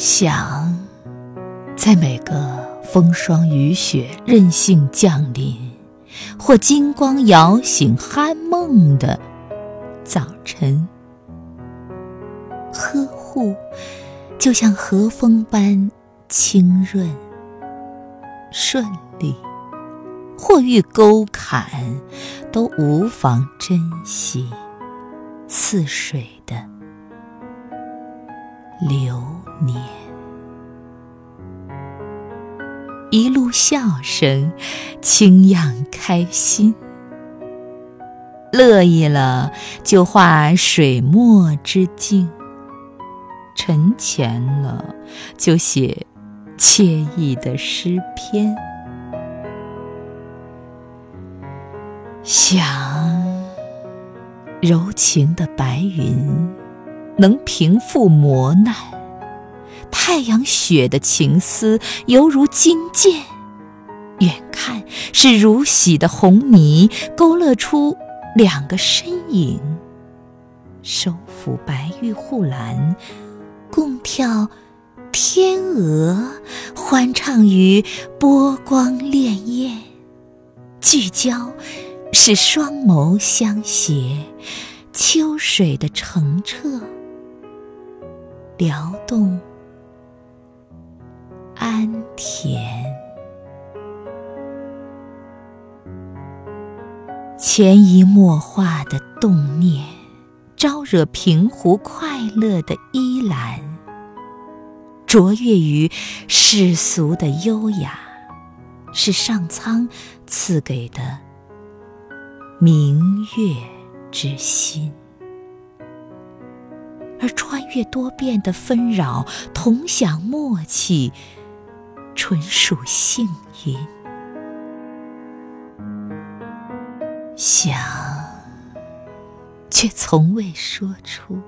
想，在每个风霜雨雪任性降临，或金光摇醒酣梦的早晨，呵护就像和风般清润顺利。或遇沟坎，都无妨珍惜似水的流年。一路笑声，轻漾开心。乐意了，就画水墨之境；沉潜了，就写惬意的诗篇。想，柔情的白云能平复磨难，太阳雪的情丝犹如金剑，远看是如洗的红泥，勾勒出两个身影，手抚白玉护栏，共跳天鹅，欢唱于波光潋滟，聚焦。是双眸相携，秋水的澄澈，撩动甘甜。潜移默化的动念，招惹平湖快乐的依兰，卓越于世俗的优雅，是上苍赐给的。明月之心，而穿越多变的纷扰，同享默契，纯属幸运。想，却从未说出，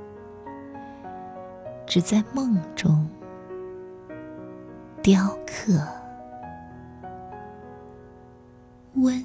只在梦中雕刻温。